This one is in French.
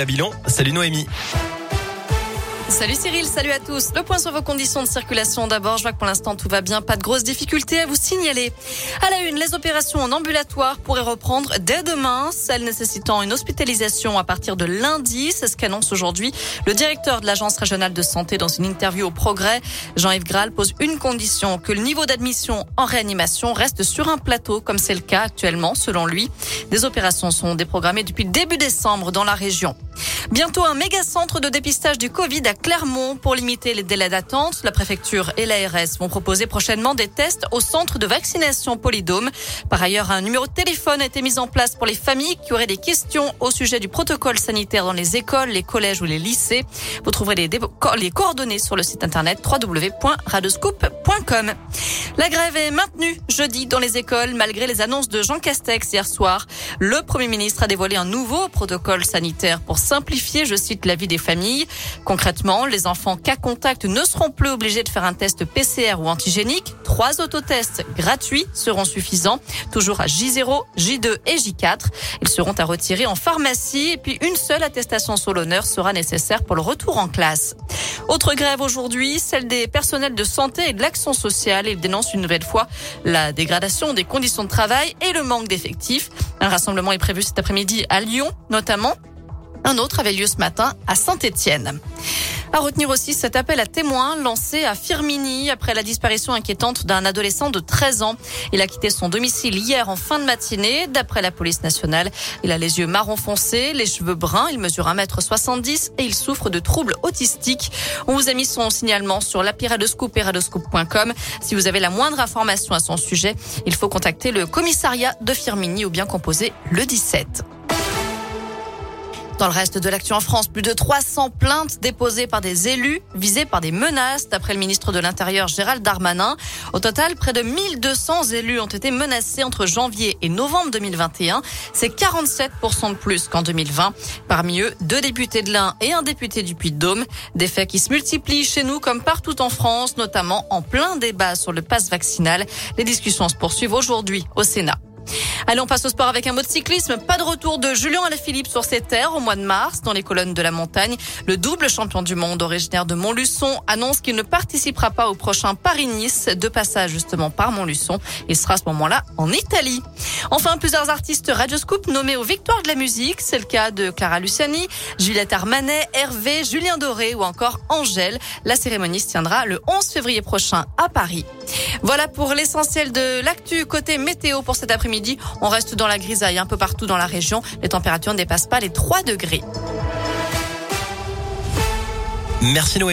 à Bilon. Salut Noémie. Salut Cyril, salut à tous. Le point sur vos conditions de circulation d'abord. Je vois que pour l'instant tout va bien, pas de grosses difficultés à vous signaler. À la une, les opérations en ambulatoire pourraient reprendre dès demain, celles nécessitant une hospitalisation à partir de lundi. C'est ce qu'annonce aujourd'hui le directeur de l'Agence régionale de santé dans une interview au Progrès. Jean-Yves Graal pose une condition, que le niveau d'admission en réanimation reste sur un plateau, comme c'est le cas actuellement, selon lui. Des opérations sont déprogrammées depuis début décembre dans la région. Bientôt un méga centre de dépistage du Covid à Clermont pour limiter les délais d'attente. La préfecture et l'ARS vont proposer prochainement des tests au centre de vaccination Polydôme. Par ailleurs, un numéro de téléphone a été mis en place pour les familles qui auraient des questions au sujet du protocole sanitaire dans les écoles, les collèges ou les lycées. Vous trouverez les, les coordonnées sur le site internet www.radoscoop.com. La grève est maintenue jeudi dans les écoles malgré les annonces de Jean Castex hier soir. Le Premier ministre a dévoilé un nouveau protocole sanitaire pour simplifier, je cite, la vie des familles. Concrètement, les enfants cas contact ne seront plus obligés de faire un test PCR ou antigénique. Trois autotests gratuits seront suffisants, toujours à J0, J2 et J4. Ils seront à retirer en pharmacie et puis une seule attestation sur l'honneur sera nécessaire pour le retour en classe. Autre grève aujourd'hui, celle des personnels de santé et de l'action sociale. Ils dénoncent une nouvelle fois la dégradation des conditions de travail et le manque d'effectifs. Un rassemblement est prévu cet après-midi à Lyon, notamment. Un autre avait lieu ce matin à Saint-Étienne. À retenir aussi cet appel à témoins lancé à Firmini après la disparition inquiétante d'un adolescent de 13 ans. Il a quitté son domicile hier en fin de matinée. D'après la police nationale, il a les yeux marron foncé, les cheveux bruns, il mesure 1m70 et il souffre de troubles autistiques. On vous a mis son signalement sur radoscoop.com. Si vous avez la moindre information à son sujet, il faut contacter le commissariat de Firmini ou bien composer le 17. Dans le reste de l'actu en France, plus de 300 plaintes déposées par des élus visés par des menaces, d'après le ministre de l'Intérieur Gérald Darmanin. Au total, près de 1200 élus ont été menacés entre janvier et novembre 2021. C'est 47% de plus qu'en 2020. Parmi eux, deux députés de l'Ain et un député du Puy-de-Dôme. Des faits qui se multiplient chez nous comme partout en France, notamment en plein débat sur le pass vaccinal. Les discussions se poursuivent aujourd'hui au Sénat. Allez, on passe au sport avec un mot de cyclisme. Pas de retour de Julien Alaphilippe sur ses terres au mois de mars dans les colonnes de la montagne. Le double champion du monde originaire de Montluçon annonce qu'il ne participera pas au prochain Paris-Nice de passage justement par Montluçon. Il sera à ce moment-là en Italie. Enfin, plusieurs artistes Radio Scoop nommés aux victoires de la musique. C'est le cas de Clara Luciani, Juliette Armanet, Hervé, Julien Doré ou encore Angèle. La cérémonie se tiendra le 11 février prochain à Paris. Voilà pour l'essentiel de l'actu côté météo pour cet après-midi. On reste dans la grisaille un peu partout dans la région. Les températures ne dépassent pas les 3 degrés. Merci Noémie.